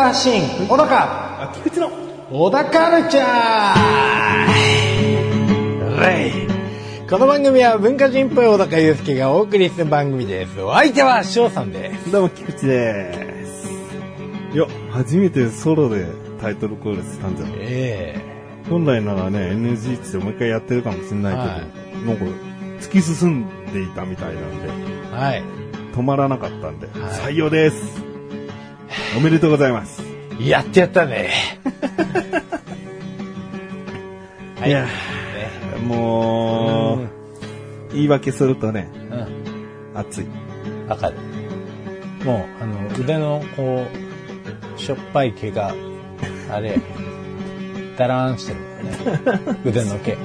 高的文化発信、小高、あ、菊池の。小高カルチャーレイこの番組は文化人っぽい小高祐介がお送りする番組です。お相手は翔さんです。どうも、菊池です。いや、初めてソロでタイトルコールしたんじゃないえ本来ならね、NG ってもう一回やってるかもしれないけど、はなんか、突き進んでいたみたいなんで、えはい。止まらなかったんで、い採用です。おめでとうございます。やってやったね。はい。いやねもう、うん言い訳するとね、うん。熱い。わかる。もう、あの、腕の、こう、しょっぱい毛が、あれ、だらーんしてるね。腕の毛。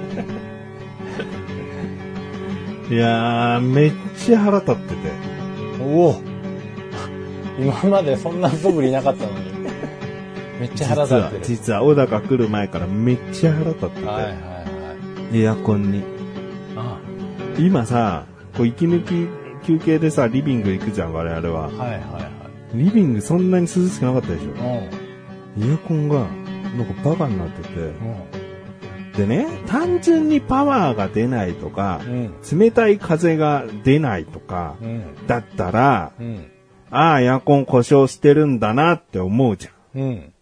いやー、めっちゃ腹立ってて。おお今までそんな素振りなかったのに。めっちゃ腹立ってる。実は、実は小高来る前からめっちゃ腹立ってて、はいはいはい。エアコンに。あ今さ、こう息抜き休憩でさ、リビング行くじゃん、我々は。はいはいはい。リビングそんなに涼しくなかったでしょ。うん。エアコンが、なんかバカになってて。うん。でね、単純にパワーが出ないとか、うん。冷たい風が出ないとか、うん。だったら、うん。ああ、エアコン故障してるんだなって思うじゃん。うん。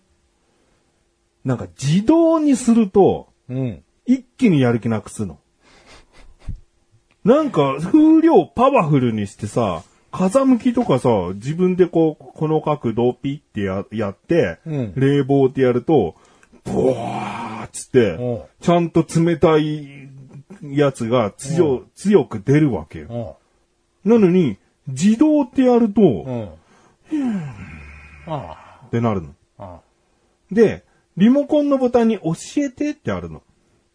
なんか自動にすると、うん。一気にやる気なくすの。なんか、風量パワフルにしてさ、風向きとかさ、自分でこう、この角度ピッてややって、うん冷房ってやると、ボワーっつってうん、ちゃんと冷たいやつが強、強く出るわけよ。うん。なのに、自動ってやると、うん。あってなるの。あ。あで、リモコンのボタンに教えてってあるの。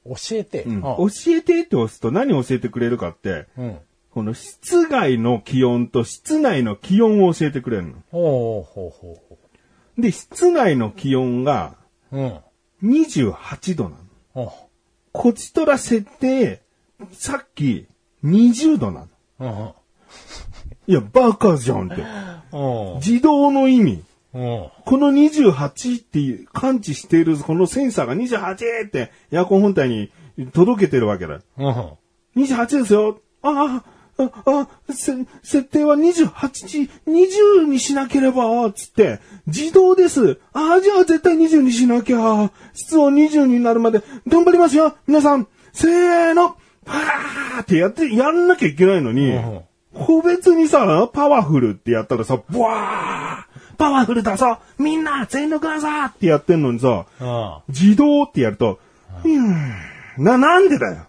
教えて。うんあ教えてって押すと何を教えてくれるかって、うん。この室外の気温と室内の気温を教えてくれるの。ほうほうほうほで、室内の気温がう。うん。28度なの。ほこちとら設定、さっき20度なの。う。いや、バカじゃんって。うん。自動の意味。うん。この28っていう感知しているこのセンサーが28ってエアコン本体に届けてるわけだ。うん。28ですよ。ああ、あ、あ、せ、設定は28、20にしなければ、つって、自動です。ああ、じゃあ絶対20にしなきゃ。室温20になるまで頑張りますよ。皆さん、せーの、はーってやって、やんなきゃいけないのに、うん個別にさ、パワフルってやったらさ、ブワーパワフルだぞみんな全力だぞってやってんのにさ、うん。自動ってやると、うーん、な、なんでだよ。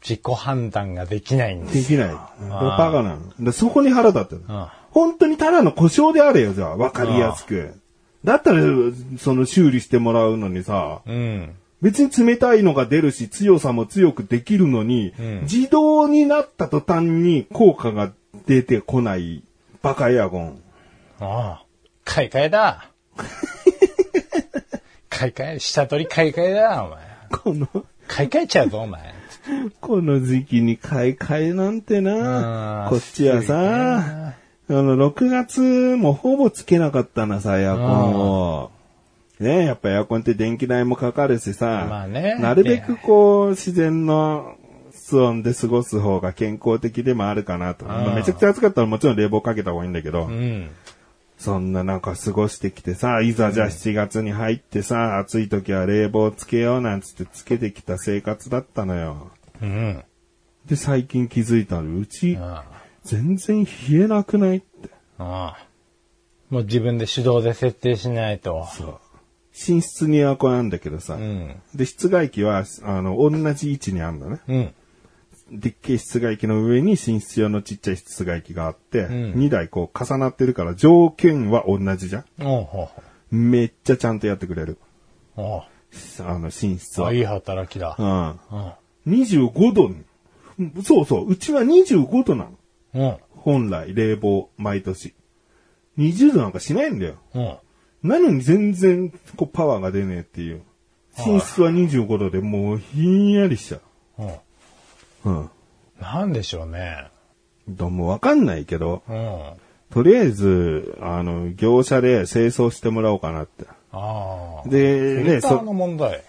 自己判断ができないんです。できない。バカなの。でそこに腹立ってる。うん。本当にただの故障であれよ、じゃあ。わかりやすく。だったら、その修理してもらうのにさ、うん。別に冷たいのが出るし、強さも強くできるのに、ん自動になった途端に効果が出てこないバカエアコン。ああ。買い替えだ。買い替え、下取り買い替えだ、お前。この、買い替えちゃうぞ、お前。この時期に買い替えなんてなう、んこっちはさ、あの、6月もほぼつけなかったなさ、エアコンを。ねやっぱエアコンって電気代もかかるしさ、まあねなるべくこう、自然の室温で過ごす方が健康的でもあるかなと。んまあめちゃくちゃ暑かったらもちろん冷房かけた方がいいんだけど、うん。そんななんか過ごしてきてさ、いざじゃあ7月に入ってさ、暑い時は冷房つけようなんつってつけてきた生活だったのよ。うん。で、最近気づいたの。うち、あ全然冷えなくないって。あ。もう自分で手動で設定しないと。そう。寝室にエアコンなんだけどさ、うん。で、室外機は、あの、同じ位置にあるのね。うん。でっけえ室外機の上に寝室用のちっちゃい室外機があって、ん2台こう重なってるから条件は同じじゃん。めっちゃちゃんとやってくれる。あの、寝室は。あ、いい働きだ。うん。うん。25度そうそう、うちは25度なの。うん。本来、冷房、毎年。20度なんかしないんだよ。うん。なのに全然、こう、パワーが出ねえっていう。寝室は25度でもうひんやりしちゃうん。う。うん。なんでしょうね。どうもわかんないけど、うん。とりあえず、あの、業者で清掃してもらおうかなって。ああ。で、ね、フィルターのそ、問題。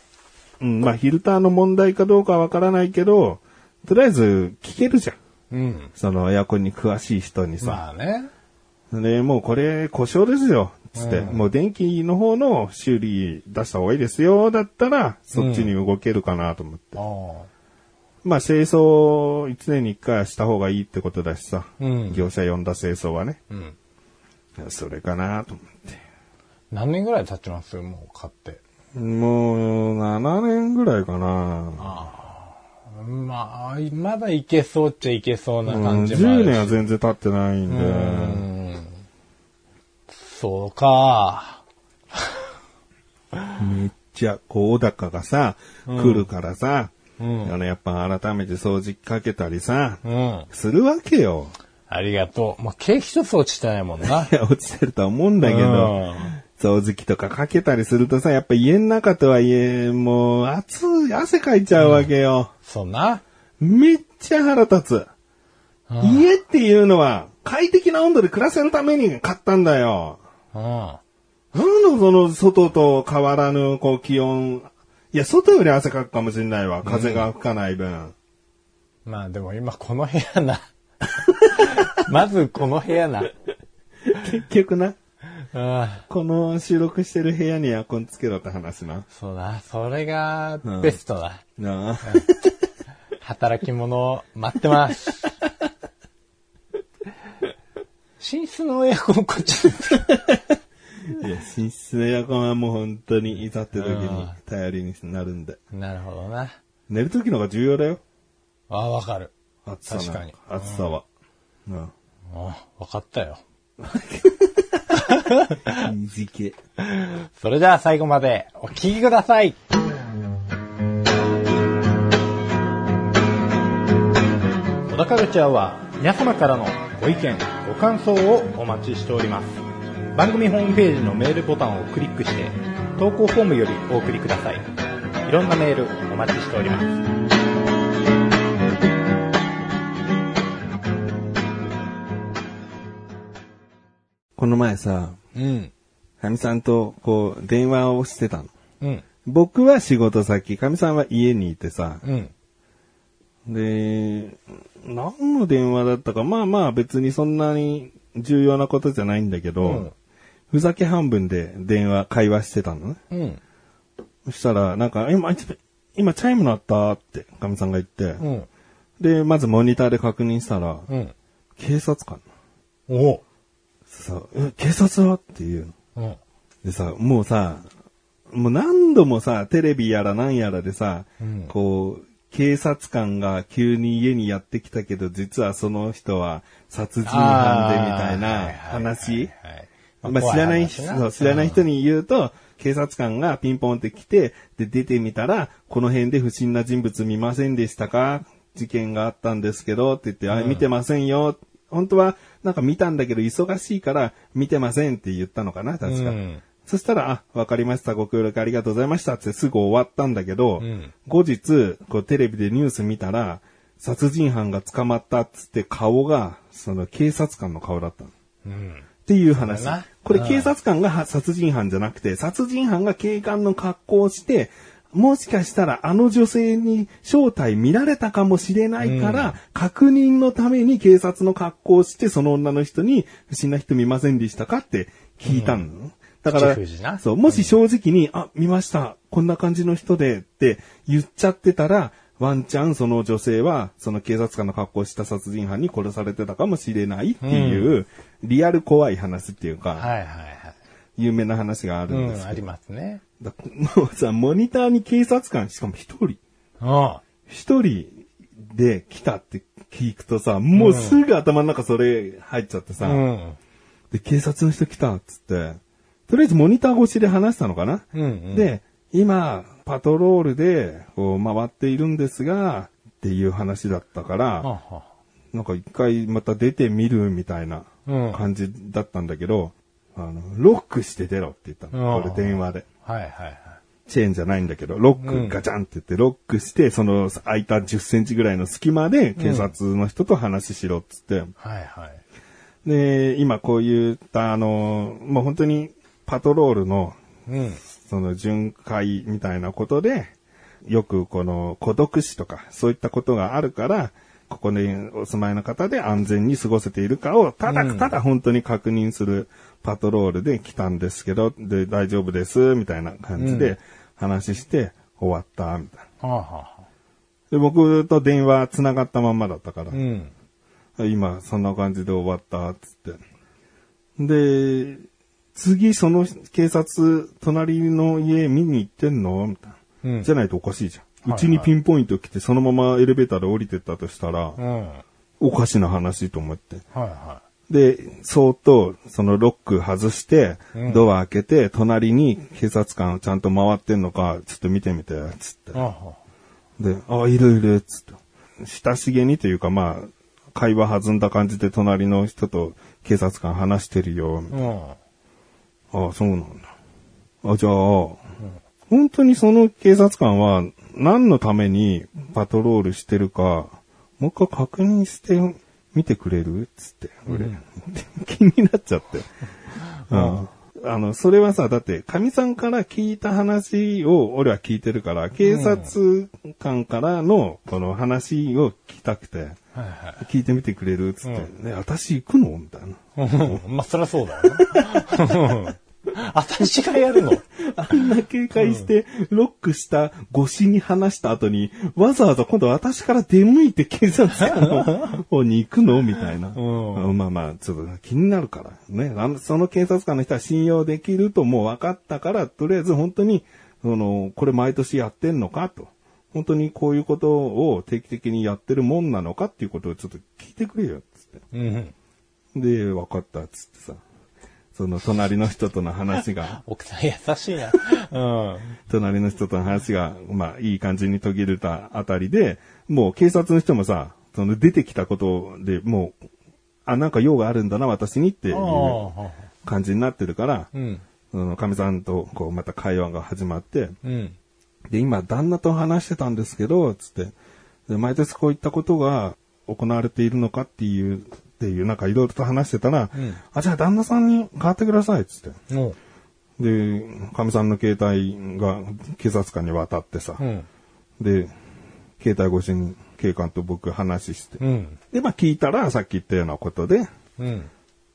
うん、まあ、フィルターの問題かどうかわからないけど、とりあえず聞けるじゃん。うん。そのエアコンに詳しい人にさ。まあね。で、もうこれ故障ですよ。つって、うんもう電気の方の修理出した方がいいですよ。だったら、そっちに動けるかなと思って。あまあ、清掃1年に1回はした方がいいってことだしさ。うん業者呼んだ清掃はね。あ。うん。それかなと思って。何年ぐらい経ちます？もう買って。もう、7年ぐらいかな。まあ、まだいけそうっちゃいけそうなうん感じもある10し。年は全然経ってないんで。うん。そうか。めっちゃ、こう、小高がさ、来るからさ、うんあの、やっぱ改めて掃除機かけたりさ、うん。するわけよ。ありがとう。まあ、毛一つ落ちてないもんな。いや、落ちてるとは思うんだけど、うん掃除機とかかけたりするとさ、やっぱ家の中とはいえ、もう、暑い、汗かいちゃうわけよ。そうな。めっちゃ腹立つ。うん家っていうのは、快適な温度で暮らせるために買ったんだよ。うん。なんだその外と変わらぬこう気温。いや、外より汗かくかもしれないわ。風が吹かない分。まあでも今この部屋な。まずこの部屋な。結局な、うん。この収録してる部屋にエアコンつけろって話な。そうだ。それがベストだ。なあ。働き者待ってます。寝室のエアコンこっちです。いや、寝室のエアコンはもう本当にいざって時に頼りになるんで。なるほどな。寝る時の方が重要だよ。ああ、わかる。暑さ確かに暑さは。うん。あわかったよ。それでは最後までお聞きください。小田カルチャーは皆様からのご意見、ご感想をお待ちしております。番組ホームページのメールボタンをクリックして投稿フォームよりお送りください。いろんなメールお待ちしております。この前さ、うん。かみさんとこう電話をしてたの。うん。僕は仕事先、かみさんは家にいてさ、うん。で、何の電話だったか、まあまあ別にそんなに重要なことじゃないんだけど、うんふざけ半分で電話、会話してたのね。うん。そしたら、なんか、今、今チャイム鳴ったって、かみさんが言って、うん。で、まずモニターで確認したら、うん。警察官。おさ、え、警察は？っていうの。うん。でさ、もうさ、もう何度もさ、テレビやら何やらでさ、うんこう、警察官が急に家にやってきたけど、実はその人は殺人犯でみたいな話。まあ、知らない人、知らない人に言うと、警察官がピンポンって来て、で、出てみたら、この辺で不審な人物見ませんでしたか？事件があったんですけど、って言って、あ、見てませんよ。本当は、なんか見たんだけど、忙しいから、見てませんって言ったのかな、確か。うんそしたら、あ、わかりました、ご協力ありがとうございましたってすぐ終わったんだけど、うん後日、こうテレビでニュース見たら、殺人犯が捕まったっつって顔が、その警察官の顔だったの。うん。っていう話。これうん警察官がは殺人犯じゃなくて、殺人犯が警官の格好をして、もしかしたらあの女性に正体見られたかもしれないから、確認のために警察の格好をして、その女の人に不審な人見ませんでしたかって聞いたの。だからそう、もし正直に、あ、見ました、こんな感じの人でって言っちゃってたら、ワンチャンその女性は、その警察官の格好をした殺人犯に殺されてたかもしれないっていう、リアル怖い話っていうか、はいはいはい。有名な話があるんうん、ですけど、ありますね。だもう さ、モニターに警察官、しかも一人、うん。一人で来たって聞くとさ、もうすぐ頭の中それ入っちゃってさ、うん。で、警察の人来たっつって、とりあえずモニター越しで話したのかな、うんうんで、今、パトロールでこう回っているんですが、っていう話だったから、ははなんか一回また出てみるみたいなうん感じだったんだけど、あの、ロックして出ろって言ったの。うんこれ電話で。はいはいはい。チェーンじゃないんだけど、ロックガチャンって言って、ロックして、その空いた10センチぐらいの隙間で警察の人と話しろっつって、はいはい。で、今こういった、あの、もう本当にパトロールの、うん。その巡回みたいなことで、よくこの孤独死とか、そういったことがあるから、ここにお住まいの方で安全に過ごせているかを、ただ、ただ本当に確認するパトロールで来たんですけど、で、大丈夫です、みたいな感じで話して終わった、みたいな。はあ、はあ、で、僕と電話繋がったまんまだったから、うん。今そんな感じで終わった、つって。で、次その警察、隣の家見に行ってんの？みたいな。うんじゃないとおかしいじゃん。はいうちにピンポイント来てそのままエレベーターで降りてったとしたら、うん。はいおかしな話と思って。はで、そーっと、そのロック外してうん、ドア開けて、隣に警察官ちゃんと回ってんのか、ちょっと見てみて、つってで、あ、いるいる、つって。親しげにというか、まあ、会話弾んだ感じで隣の人と警察官話してるよ。みたいなあ。うん。あそうなんだ。あ、じゃあ、本当にその警察官は何のためにパトロールしてるか、もう一回確認してみてくれるつって、俺、気になっちゃって。うん。あの、それはさ、だって、神さんから聞いた話を俺は聞いてるから、警察官からのこの話を聞きたくて、聞いてみてくれるつって、ね、私行くの？みたいな。い。まあ、そりゃそうだよな。私がやるの？あんな警戒して、ロックした越しに話した後に、わざわざ今度私から出向いて警察官の 方に行くの？みたいな。うんまあまあ、ちょっと気になるから。ね。あのその警察官の人は信用できるともう分かったから、とりあえず本当に、その、これ毎年やってんのか？と。本当にこういうことを定期的にやってるもんなのかっていうことをちょっと聞いてくれよ、つって。うん。で、分かった、つってさ。その隣の人との話が、奥さん優しいな。うん。隣の人との話が、まあ、いい感じに途切れたあたりで、もう警察の人もさ、その出てきたことでもう、あ、なんか用があるんだな、私にっていうあ感じになってるから、うん。その、神さんと、こう、また会話が始まって、うん。で、今、旦那と話してたんですけど、つって、で毎年こういったことが行われているのかっていう、っていう、なんかいろいろと話してたら、うんあ、じゃあ旦那さんに代わってください、つって。もで、神さんの携帯が警察官に渡ってさ、う。うん。で、携帯越しに警官と僕話して。うん。で、まあ聞いたらさっき言ったようなことで、うん。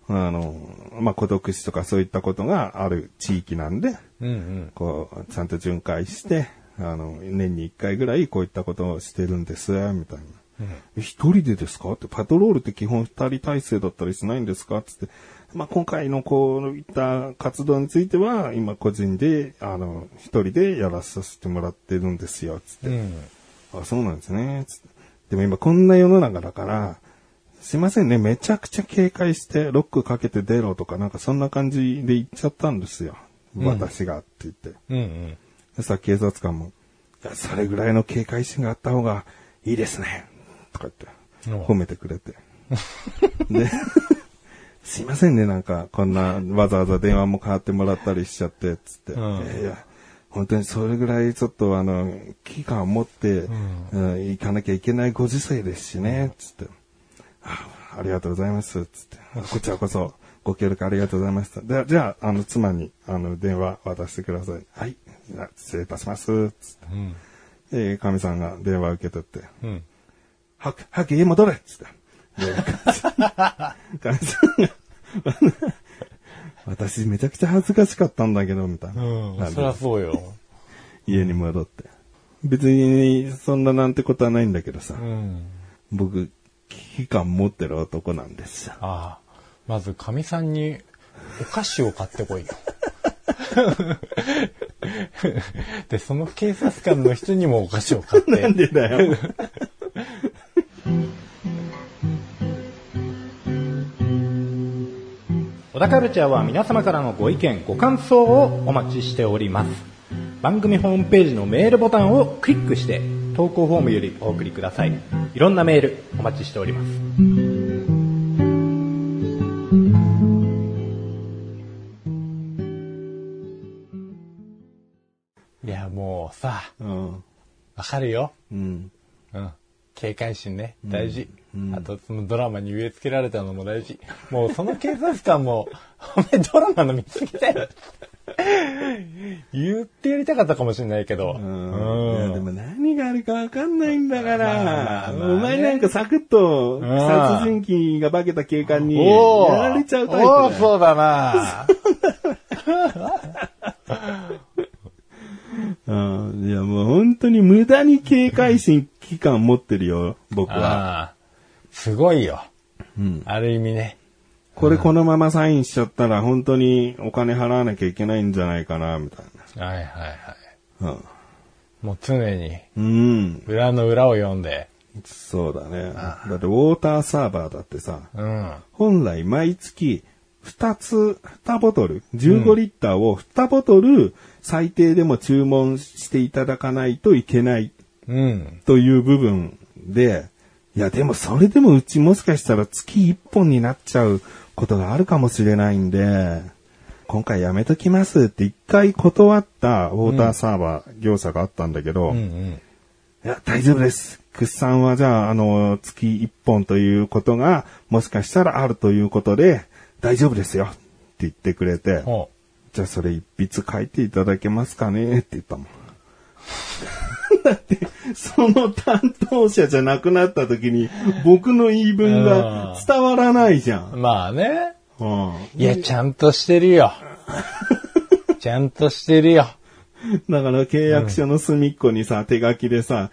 あの、まあ孤独死とかそういったことがある地域なんで、うん。うん。こう、ちゃんと巡回して、あの、年に一回ぐらいこういったことをしてるんです、みたいな。え一人でですか？って、パトロールって基本二人体制だったりしないんですか？つって。まあ、今回のこういった活動については、今個人で、あの、一人でやらさせてもらってるんですよ、つって。うん。あ、そうなんですね。つってでも今こんな世の中だから、すいませんね、めちゃくちゃ警戒してロックかけて出ろとかなんかそんな感じで言っちゃったんですよ。私がって言って。うん。うん。でさ、警察官も、いや、それぐらいの警戒心があった方がいいですね。とか言って、お褒めてくれて。で、すいませんね、なんか、こんな、わざわざ電話も変わってもらったりしちゃって、つって。うんいやいや、本当にそれぐらいちょっとあの、危機感を持って、うん行かなきゃいけないご時世ですしね、つって。あありがとうございます、つって。こちらこそ、ご協力ありがとうございました。でじゃあ、あの、妻に、あの、電話渡してください。はい。じゃあ失礼いたします、つって。うん。で、かみさんが電話受け取って、うん。はく、早く家戻れっつって。で、かみさんが、私めちゃくちゃ恥ずかしかったんだけど、みたいな。うん。そりゃそうよ。家に戻って。別に、そんななんてことはないんだけどさ、うん。僕、危機感持ってる男なんですよ。ああ。まず、かみさんにお菓子を買ってこいよ。で、その警察官の人にもお菓子を買って。なんでだよ。小田カルチャーは皆様からのご意見、ご感想をお待ちしております。番組ホームページのメールボタンをクリックして、投稿フォームよりお送りください。いろんなメールお待ちしております。いや、わかるよ。うん。うん。警戒心ね、大事。あと、そのドラマに植え付けられたのも大事。もうその警察官も、お前ドラマの見過ぎだよ。言ってやりたかったかもしれないけど。ううん。いや、でも何があるかわかんないんだから、お前なんかサクッとん殺人鬼が化けた警官にやられちゃうタイプおーだよ。そうだなうん。いや、もう本当に無駄に警戒心、危機感持ってるよ、僕は。ああすごいよ。うん。ある意味ね。これこのままサインしちゃったら本当にお金払わなきゃいけないんじゃないかな、みたいはいはいはい。な。もう常にうん。うん。裏の裏を読んで。そうだね。だってウォーターサーバーだってさ、うん。本来毎月2つ、2ボトル、15リッターを2ボトル最低でも注文していただかないといけないうん。という部分で、いやでもそれでもうちもしかしたら月1本になっちゃうことがあるかもしれないんで、今回やめときますって一回断ったウォーターサーバー業者があったんだけど、うんうん。いや、大丈夫です。クッさんはじゃあ、あの、月1本ということが、もしかしたらあるということで、大丈夫ですよ。って言ってくれて、ほじゃあそれ一筆書いていただけますかねって言ったもん。だって、その担当者じゃなくなった時に、僕の言い分が伝わらないじゃん。う。まあね。うん。いや、ちゃんとしてるよ。ちゃんとしてるよ。だから契約書の隅っこにさ、手書きでさ、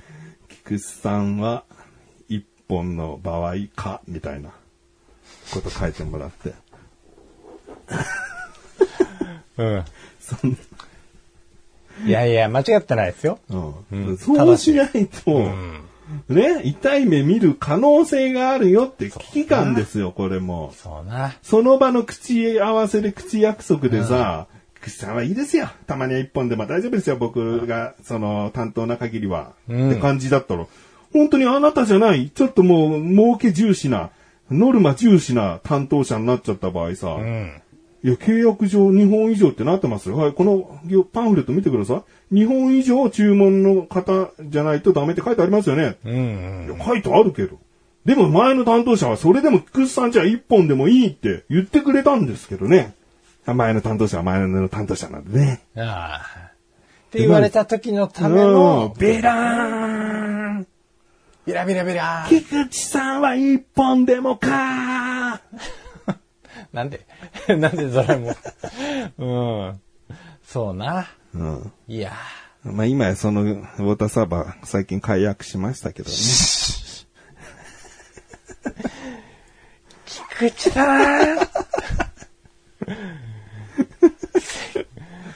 菊池さんは一本の場合か、みたいなこと書いてもらって。うん。そんいやいや、間違ってないですよ。うんうんそうしないと、うん。ね、痛い目見る可能性があるよって危機感ですよ、これも。そうな。その場の口合わせで口約束でさ、菊池さんはいいですよ。たまには一本でも大丈夫ですよ、僕が、その、担当な限りは。うんって感じだったら、本当にあなたじゃない、ちょっともう、儲け重視な、ノルマ重視な担当者になっちゃった場合さ、うん。いや、契約上2本以上ってなってますよ。はい、このパンフレット見てください。2本以上注文の方じゃないとダメって書いてありますよね。うんうん。いや書いてあるけど。でも前の担当者はそれでも菊池さんじゃ1本でもいいって言ってくれたんですけどね。あ前の担当者は前の担当者なんでね。ああ。って言われた時のためうのん、ベラーンビラビラビラ。菊池さんは1本でもかなんで なんでそれも。うん。そうな。うん。いやまあ今やそのウォーターサーバー最近解約しましたけどね。菊池さん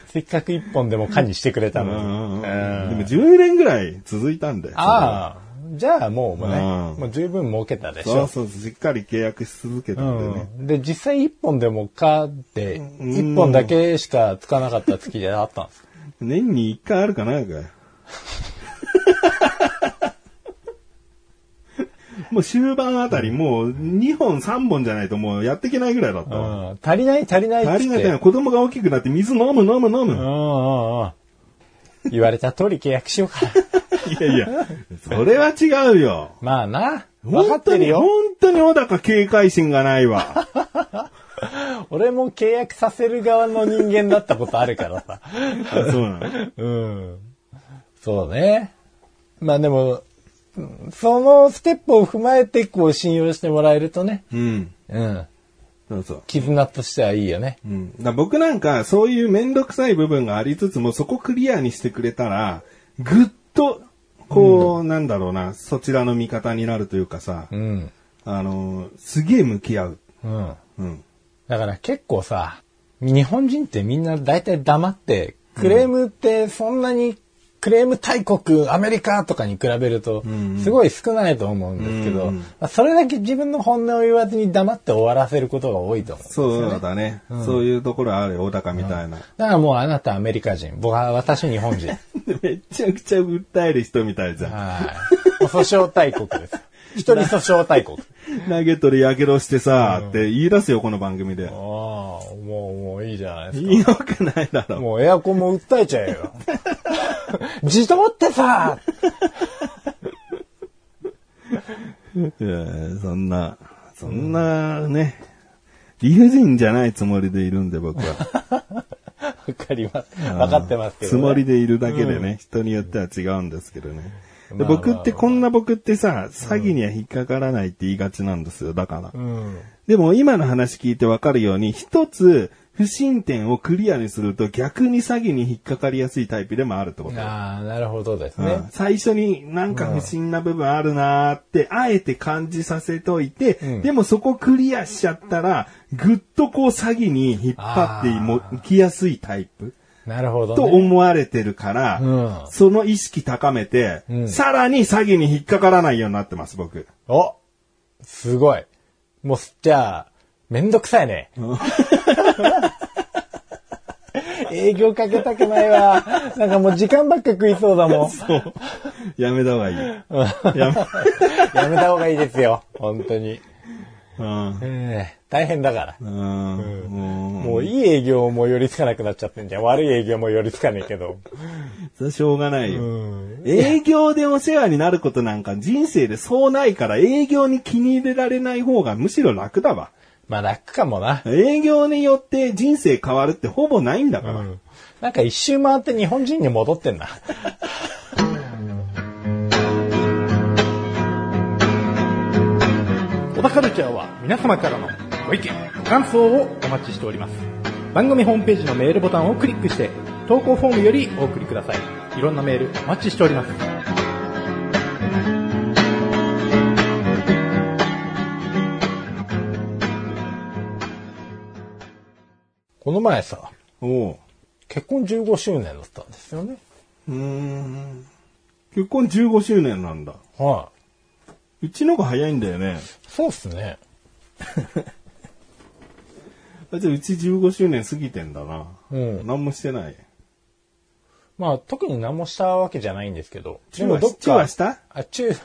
せっかく一本でも缶にしてくれたうのに。んでうんも10年ぐらい続いたんだよ。ああ。じゃあもうね、うんもう十分儲けたでしょ。そうそうしっかり契約し続けたんでね。うん、で、実際一本でもかって、一本だけしかつかなかった月であったんですか？年に1回あるかないかよ。もう終盤あたりもう2本3本じゃないともうやっていけないぐらいだったわ。うん。足りない。足りない足りない。子供が大きくなって水飲む飲む飲む。うんうんうん。言われた通り契約しようかな。いやいや、それは違うよ。まあな。分か本当に、ってるよ。本当に小高警戒心がないわ。俺も契約させる側の人間だったことあるからさ。あそうなの？うん。そうね。まあでも、うんそのステップを踏まえてこう信用してもらえるとね。うん。うん。そうそう。絆としてはいいよね。うん、だ僕なんかそういうめんどくさい部分がありつつもそこクリアにしてくれたらぐっとこう、なんだろうなそちらの味方になるというかさ、うん。あのすげえ向き合う、うん。うん、だから結構さ、日本人ってみんな大体黙って、クレームってそんなに、クレーム大国アメリカとかに比べると、すごい少ないと思うんですけど、うんまあそれだけ自分の本音を言わずに黙って終わらせることが多いと思うんですよね。そうだね、そういうところあるよ小高みたいな、だからもうあなたアメリカ人、僕は私日本人。めちゃくちゃ訴える人みたいじゃんはい。訴訟大国です。一人訴訟大国。投げ取りやけどしてさ、って言い出すよこの番組でああ、もう、もういいじゃないですか。いいわけないだろもうエアコンも訴えちゃえよ。自動ってさ、いやそんな、そんなね、理不尽じゃないつもりでいるんで僕は。わかります。わかってますけど、ね。つもりでいるだけでね、人によっては違うんですけどね。で僕ってこんな僕ってさ、詐欺には引っかからないって言いがちなんですよ、だから。うん。でも今の話聞いてわかるように、一つ不審点をクリアにすると逆に詐欺に引っかかりやすいタイプでもあるってこと。ああ、なるほどですねうん。最初になんか不審な部分あるなーって、あえて感じさせといて、うんでもそこクリアしちゃったら、ぐっとこう詐欺に引っ張ってもきやすいタイプなるほど、ね。と思われてるから、うんその意識高めて、うんさらに詐欺に引っかからないようになってます、僕。おすごい。もう、じゃあ、めんどくさいね。営業かけたくないわ。なんかもう時間ばっか食いそうだもん。そう。やめた方がいい。やめ、やめた方がいいですよ。本当に。うん。ええ大変だから。うん。ももういい営業も寄りつかなくなっちゃってんじゃん。悪い営業も寄りつかねえけど。う、それはしょうがないよ。うん。営業でお世話になることなんか人生でそうないから営業に気に入れられない方がむしろ楽だわ。まあ楽かもな。営業によって人生変わるってほぼないんだから。うん。なんか一周回って日本人に戻ってんな。小田カルチャーは皆様からのご意見、ご感想をお待ちしております。番組ホームページのメールボタンをクリックして、投稿フォームよりお送りください。いろんなメールお待ちしております。この前さ、おう。結婚15周年だったんですよね。うーん。結婚15周年なんだ。はい。うちのが早いんだよね。そうっすね。あじゃあうち15周年過ぎてんだな。うん何もしてない。まあ特に何もしたわけじゃないんですけど。チューはチューはした？あ、チュー、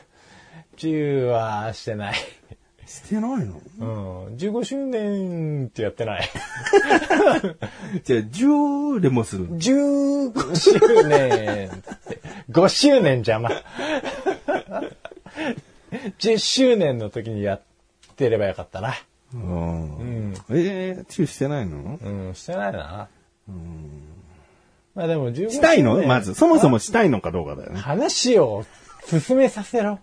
チューはしてない。してないの？うん。15周年ってやってない。じゃあ10でもする。15周年って。5周年邪魔。10周年の時にやってればよかったな。うんうん。えー、チューしてないの？うん、してないな。まあでも15周年。したいの？まず。そもそもしたいのかどうかだよね。話を進めさせろ。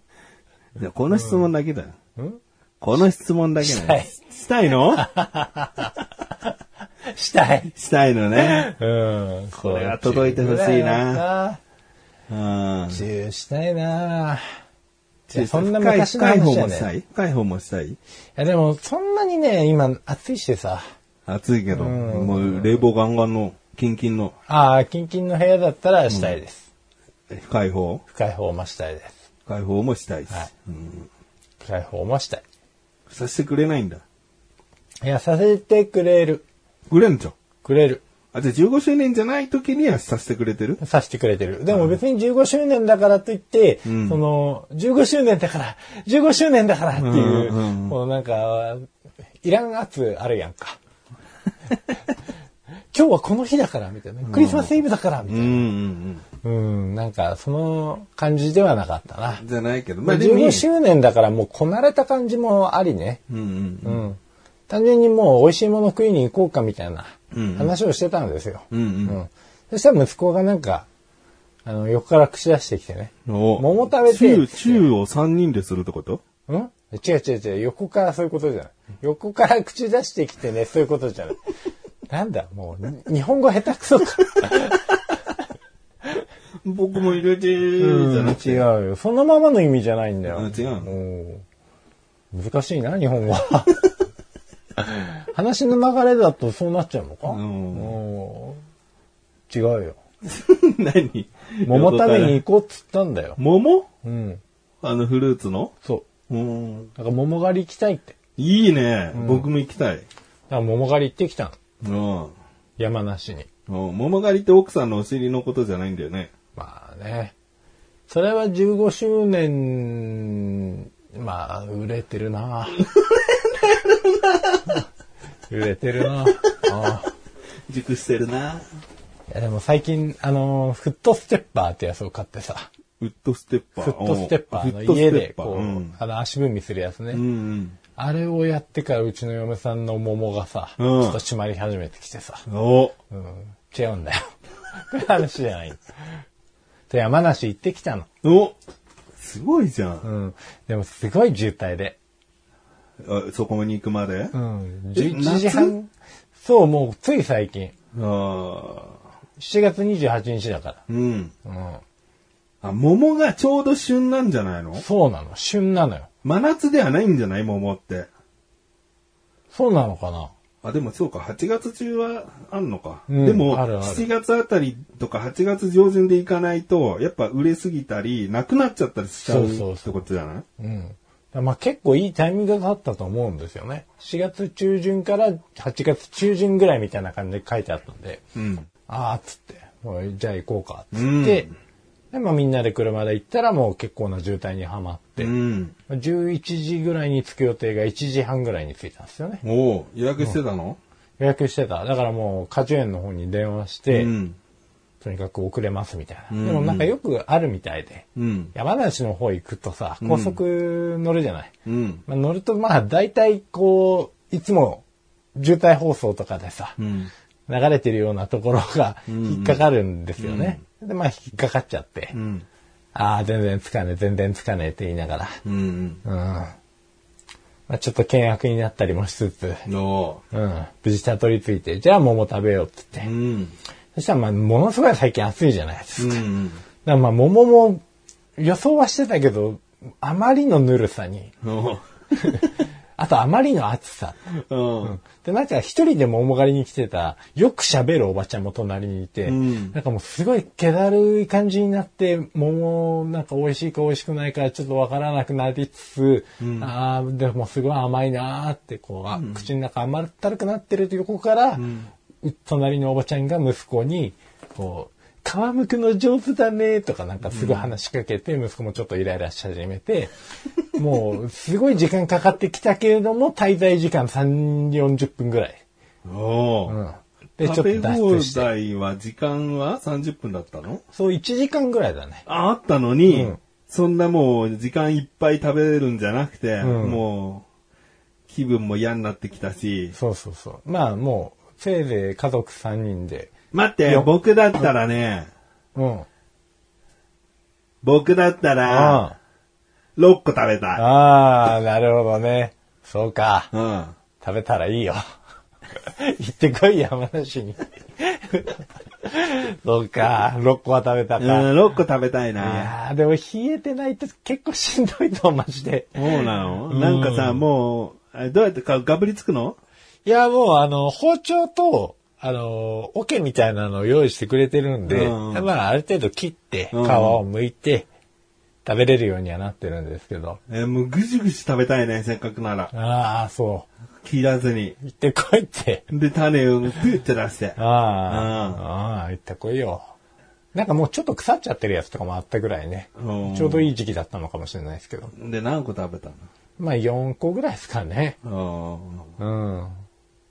じゃあこの質問だけだよ。うんこの質問だけしたいだよ。したいの？したい。したいのね。うん。これは届いてほしいなな。うん。チューしたいな。そんな昔の深い方話じゃね。もしたい深い方もしたいいやでも、そんなにね、今、暑いしさ。暑いけど、うんもう冷房ガンガンの、キンキンのああ、キンキンの部屋だったらしたいです。深い方？深い方もしたいです。深い方もしたいし。はい深い方もしたい。させてくれないんだ。いや、させてくれる。くれんじゃん。くれる。あ、じゃあ15周年じゃない時にはさせてくれてる？させてくれてる。でも別に15周年だからといって、んその、15周年だから、15周年だからっていう、うんうんうんもうなんか、いらん圧あるやんか。今日はこの日だから、みたいな。クリスマスイブだから、みたいな。うんうんうん、なんか、その感じではなかったなう。ん。じゃないけど。まあ、でもいい15周年だからもうこなれた感じもありね。うんうんう。ん。単純にもう美味しいもの食いに行こうかみたいなうんうん話をしてたんですよ。うんうんうんそしたら息子がなんか、あの、横から口出してきてね。お桃食べてチュー、チューを3人でするってこと？ん？違う違う違う、横からそういうことじゃない。横から口出してきてね、そういうことじゃない。なんだ、もう、日本語下手くそか。僕も入れてーじゃなくて。違うよ。そのままの意味じゃないんだよ。あ違う難しいな、日本語は。話の流れだとそうなっちゃうのか、んうん違うよ。何？桃食べに行こうっつったんだよ。桃？うん。あのフルーツの？そう。うん。だから桃狩り行きたいって。いいね。僕も行きたい。だから桃狩り行ってきたの。うん。山梨に。うん桃狩りって奥さんのお尻のことじゃないんだよね。まあね。それは15周年、まあ、売れてるな 売れてるなああ熟してるな。いやでも最近、あの、フットステッパーってやつを買ってさ。ウッドステッパー。フットステッパーの家で、こう、うんあの足踏みするやつね。うんうん。あれをやってからうちの嫁さんの桃がさ、うんちょっと締まり始めてきてさ、おうん、違うんだよ。こういう話じゃない。で、山梨行ってきたの。おすごいじゃん。うん。でもすごい渋滞で。あそこに行くまで、あうん。11時半？そう、もうつい最近。あ。7月28日だかうん。ら。うん。あ、桃がちょうど旬なんじゃないの？そうなの。旬なのよ。真夏ではないんじゃない？桃って。そうなのかな？あ、でもそうか、8月中はあんのか。うんでも、あるある7月あたりとか8月上旬で行かないと、やっぱ売れすぎたり、なくなっちゃったりしちゃうそうそうってことじゃない？うん。まあ結構いいタイミングだったと思うんですよね。4月中旬から8月中旬ぐらいみたいな感じで書いてあったんで、うん。あーっつって、もうじゃあ行こうかっつって、で、まあみんなで車で行ったらもう結構な渋滞にはまって、うん。11時ぐらいに着く予定が1時半ぐらいに着いたんですよね。おう予約してたの？予約してた。だからもう果樹園の方に電話して、うん。とにかく遅れますみたいな。うんでもなんかよくあるみたいで、うん。山梨の方行くとさ、高速乗るじゃない。うん。まあ、乗るとまあ大体こう、いつも渋滞放送とかでさ、うん。流れてるようなところが引っかかるんですよね。で、まあ引っかかっちゃって、うん。ああ、全然つかねえ、全然つかねえって言いながら、うん。うん。まあちょっと険悪になったりもしつつ、の、うん。無事たどり着いて、じゃあ桃食べようって言って。うん。そしたらまあものすごい最近暑いじゃないですか。だかうん。らまあ桃も予想はしてたけど、あまりのぬるさに、あとあまりの暑さ。うん。で、なんか一人で桃狩りに来てた、よく喋るおばちゃんも隣にいて、うんなんかもうすごい気だるい感じになって、桃なんか美味しいか美味しくないかちょっとわからなくなりつつ、ああ、でもすごい甘いなーって、こう、あ口の中甘ったるくなってる横から、隣のおばちゃんが息子に、こう、皮むくの上手だねとかなんかすごい話しかけて、息子もちょっとイライラし始めて、もうすごい時間かかってきたけれども、滞在時間3、40分ぐらい。おううん。で、ちょっと食べ脱放。題は時間は30分だったの？そう、1時間ぐらいだね。あ、あったのに、うんそんなもう時間いっぱい食べれるんじゃなくて、んもう気分も嫌になってきたし、そうそうそう。まあもう、せいぜい家族3人で。待って、よ僕だったらね、うん。僕だったあら、6個食べたい。ああ、なるほどね。そうか。うん。食べたらいいよ。行ってこい、山梨に。そうか。6個は食べたうん、か。6個食べたいいな。やーでも冷えてないと結構しんどいとマジで。そうなの？うんなんかさ、もう、あどうやってかガブリつくの？いや、もう、あの、包丁と、あの、桶みたいなのを用意してくれてるんで、うんまあ、ある程度切って、皮うんを剥いて、食べれるようにはなってるんですけど。えーもうぐしぐし食べたいね、せっかくなら。ああ、そう。切らずに。行ってこいって。で、種をピューって出して。ああ、ああ、行ってこいよ。なんかもうちょっと腐っちゃってるやつとかもあったぐらいね。うんちょうどいい時期だったのかもしれないですけど。で、何個食べたまあ4個ぐらいですかね。のうん。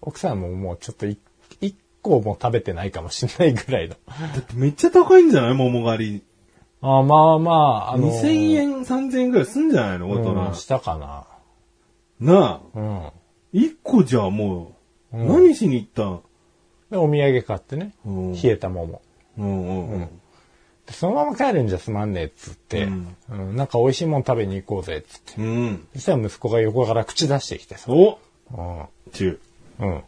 奥さんももうちょっと1個も食べてないかもしれないぐらいの。だってめっちゃ高いんじゃない？桃狩り。あまあまあ、あの2000円、3000円ぐらいすんじゃないの？大人。うん、したかな。なあ。うん。1個じゃもう、うん何しに行った？んで、お土産買ってね。うん冷えた桃。うんうんうん。でそのまま帰るんじゃすまんねえっつって、ううんんなんか美味しいもん食べに行こうぜっつって。うん。そしたら息子が横から口出してきてさ。おうん。中。うん。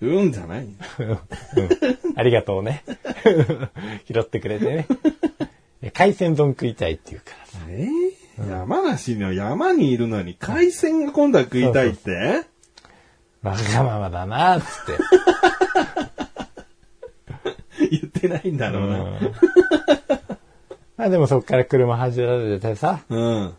うんじゃないうんありがとうね。拾ってくれてね。海鮮丼食いたいって言うからさ。えー？山梨の山にいるのに海鮮が今度は食いたいって？わがままだなっつって。言ってないんだろうな。うんまあでもそっから車走られてさ、うん。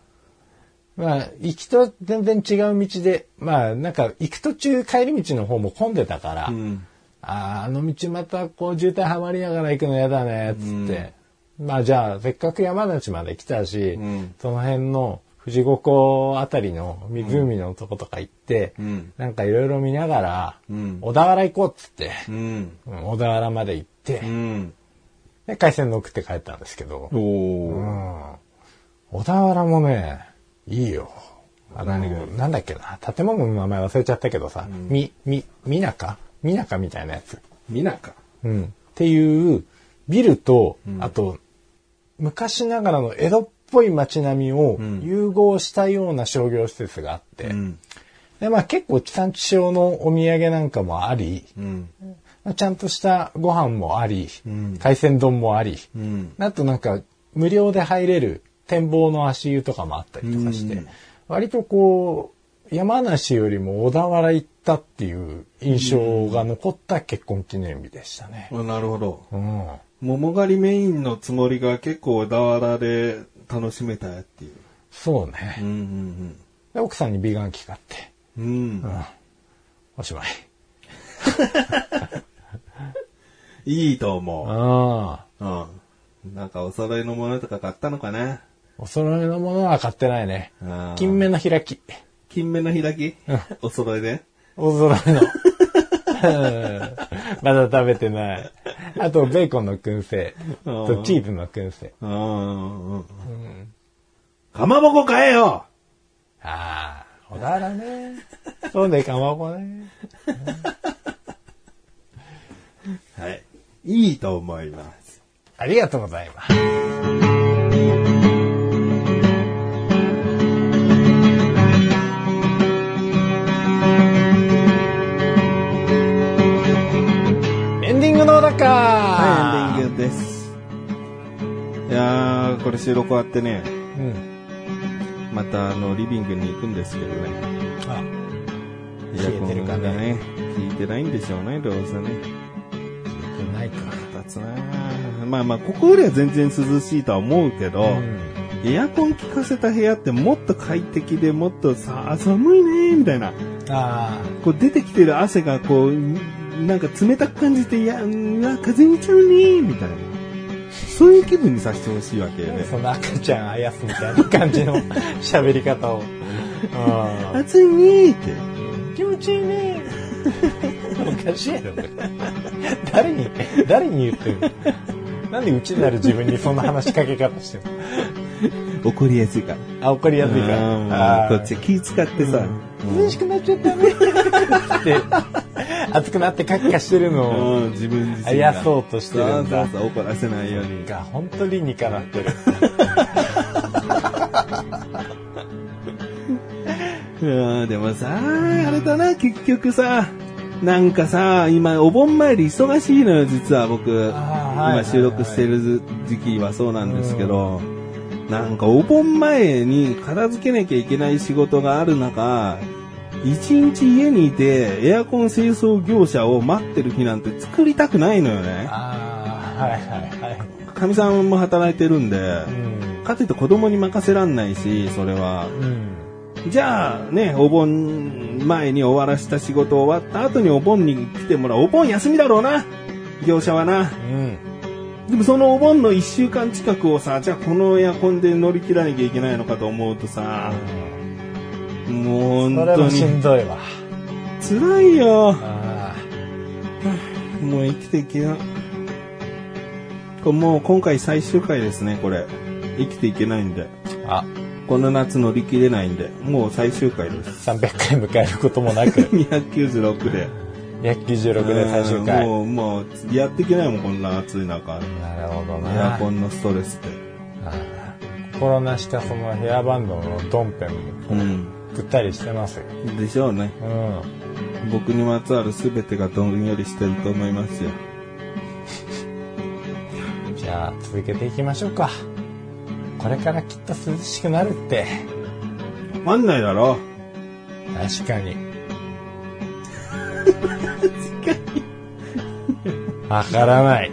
まあ行きと全然違う道で、まあなんか行く途中帰り道の方も混んでたから、うん。ああ、あの道またこう渋滞はまりながら行くの嫌だね、つって。まあじゃあせっかく山梨まで来たし、うんその辺の富士五湖あたりの湖のとことか行って、うんなんかいろいろ見ながら、うん小田原行こうっつって、うん。うん小田原まで行って、うん。で、海鮮丼食って帰ったんですけど。小田原もね、いいよ。あの、なんだっけな、建物の名前忘れちゃったけどさ、み、み、みなか？みなかみたいなやつ。みなか？うん。っていう、ビルと、あと、昔ながらの江戸っぽい街並みを融合したような商業施設があって、うん。で、まあ結構地産地消のお土産なんかもあり、うん。まあちゃんとしたご飯もあり、海鮮丼もあり、うん。あとなんか無料で入れる展望の足湯とかもあったりとかして、割とこう、山梨よりも小田原行ったっていう印象が残った結婚記念日でしたね。あなるほど。うん。桃狩りメインのつもりが結構小田原で楽しめたっていう。そうね。うんうんで奥さんに美顔器買って、うん。うん。おしまい。いいと思ああ。う。うん。なんかお揃いのものとか買ったのかなお揃いのものは買ってないね。あー金目の開き。金目の開き？お揃いでお揃いの。うんまだ食べてない。あと、ベーコンの燻製。と、チーズの燻製。うんうんうん。かまぼこ買えよああ、小田原ね。そうね、かまぼこね。はい。いいと思います。ありがとうございます。いやー、これ収録終わってね、うん。またあの、リビングに行くんですけどね。あ、冷えてるかねがね、効いてないんでしょうね、どうせね。ないか。立つなーまあまあ、ここよりは全然涼しいとは思うけど、エアコン効かせた部屋ってもっと快適でもっとさ、あ寒いねーみたいな。あこう出てきてる汗がこう、なんか冷たく感じて、いや、うわ、風邪ひいちゃうねーみたいな。そういう気分にさせてほしいわけよあ、ね。その赤ちゃんあやすみたいな感じの喋り方を。あ暑いねーって。ー気持ちいいね。おかしいや誰に、誰に言ってるの？なんでうちになる自分にそんな話しかけ方してるの？怒りやすいから。あ、怒りやすいから。こっち気使ってさ、涼しくなっちゃったね。って、熱くなってカッカしてるのを、うん自分自あ身が。やそうとしてるんだそう。怒らせないように。が、本当理にかなってる。うん、でもさ、あれだな、結局さ、なんかさ、今、お盆参り忙しいのよ、実は僕。今収録してる時期はそうなんですけど、なんかお盆前に片付けなきゃいけない仕事がある中、一日家にいてエアコン清掃業者を待ってる日なんて作りたくないのよね。ああ、はいはいはい。かみさんも働いてるんで、うん。かといって子供に任せらんないし、それは。うん。じゃあね、お盆前に終わらした仕事終わった後にお盆に来てもらう。お盆休みだろうな。業者はな。うん。でもそのお盆の一週間近くをさ、じゃあこのエアコンで乗り切らなきゃいけないのかと思うとさ、もうそれもし本当にんどいわ。辛いよ。あもう生きていけよ。これもう今回最終回ですね、これ。生きていけないんで。あ、この夏乗り切れないんで、もう最終回です。300回迎えることもなく、296で。196で最終回。もう、もう、やっていけないもん、こんな暑い中。なるほどエアな。コンのストレスって。あー心なしたそのヘアバンドのドンペンもうん。ぐったりしてますよ。でしょうね。うん。僕にまつわる全てがどんよりしてると思いますよ。じゃあ続けていきましょうか。これからきっと涼しくなるって。わかんないだろ 確かに。わからない。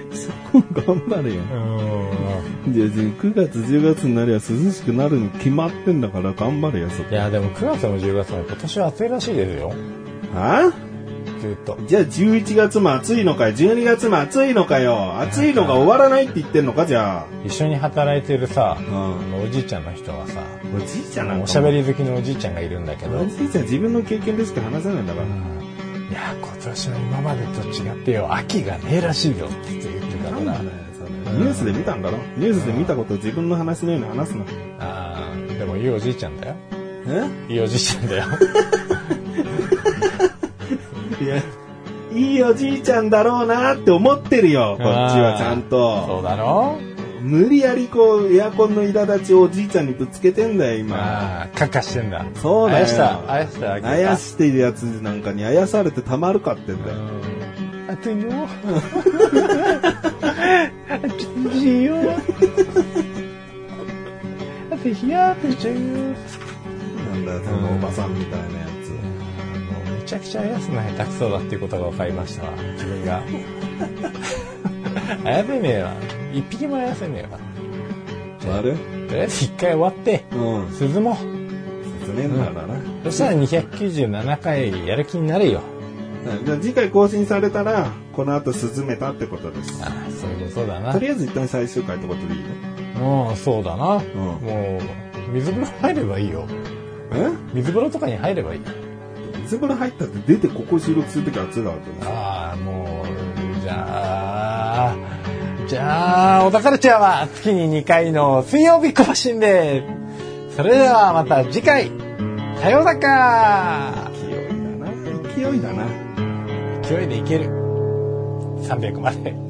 頑張れよ。うん。いや、9月、10月になりゃ涼しくなるに決まってんだから頑張れよ、そこい。や、でも9月も10月も今年は暑いらしいですよ。はずっと。じゃあ11月も暑いのかよ、12月も暑いのかよ？暑いのが終わらないって言ってんのか、じゃあ。一緒に働いてるさ、うんあのおじいちゃんの人はさ、おじいちゃんなんかもおしゃべり好きのおじいちゃんがいるんだけど、おじいちゃん自分の経験でしか話せないんだから。いや、今年は今までと違ってよ、秋がねえらしいよって言ってたから。ニュースで見たんだろ？ニュースで見たことを自分の話のように話すな。ああ、でもいいおじいちゃんだよ。え？いいおじいちゃんだよ。いや、いいおじいちゃんだろうなって思ってるよ、こっちはちゃんそと。うだろ？無理やりこう、エアコンの苛立ちをおじいちゃんにぶつけてんだよ、今。ああ、カッカしてんだ。そうだよ。あやした、あやした、あげたあやしてるやつなんかにあやされてたまるかってんだよ。あとよ。あとじよ。あとひやとちゃうよ。なんだよ、そのおばさんみたいなやつ。もうめちゃくちゃあやすの下手くそだっていうことが分かりましたわ。自分が。あやせねえわ。一匹もあやせねえわ。あれ？とりあえず一回終わって、うん。涼もう。そしたら297回やる気になるよ。じゃあ次回更新されたら、この後進めたってことです。ああ、そういうだなと。りあえず一旦最終回ってことでいいの？うん、そうだな。んもう、水風呂入ればいいよ。え？水風呂とかに入ればいい。水風呂入ったって出てここ収録するとき暑いだろうとああ、もう、じゃあ、じゃあ、小田カルチャーは月に2回の水曜日更新で、それではまた次回、さようなら勢いだな。勢いだな。勢いでいける。300まで。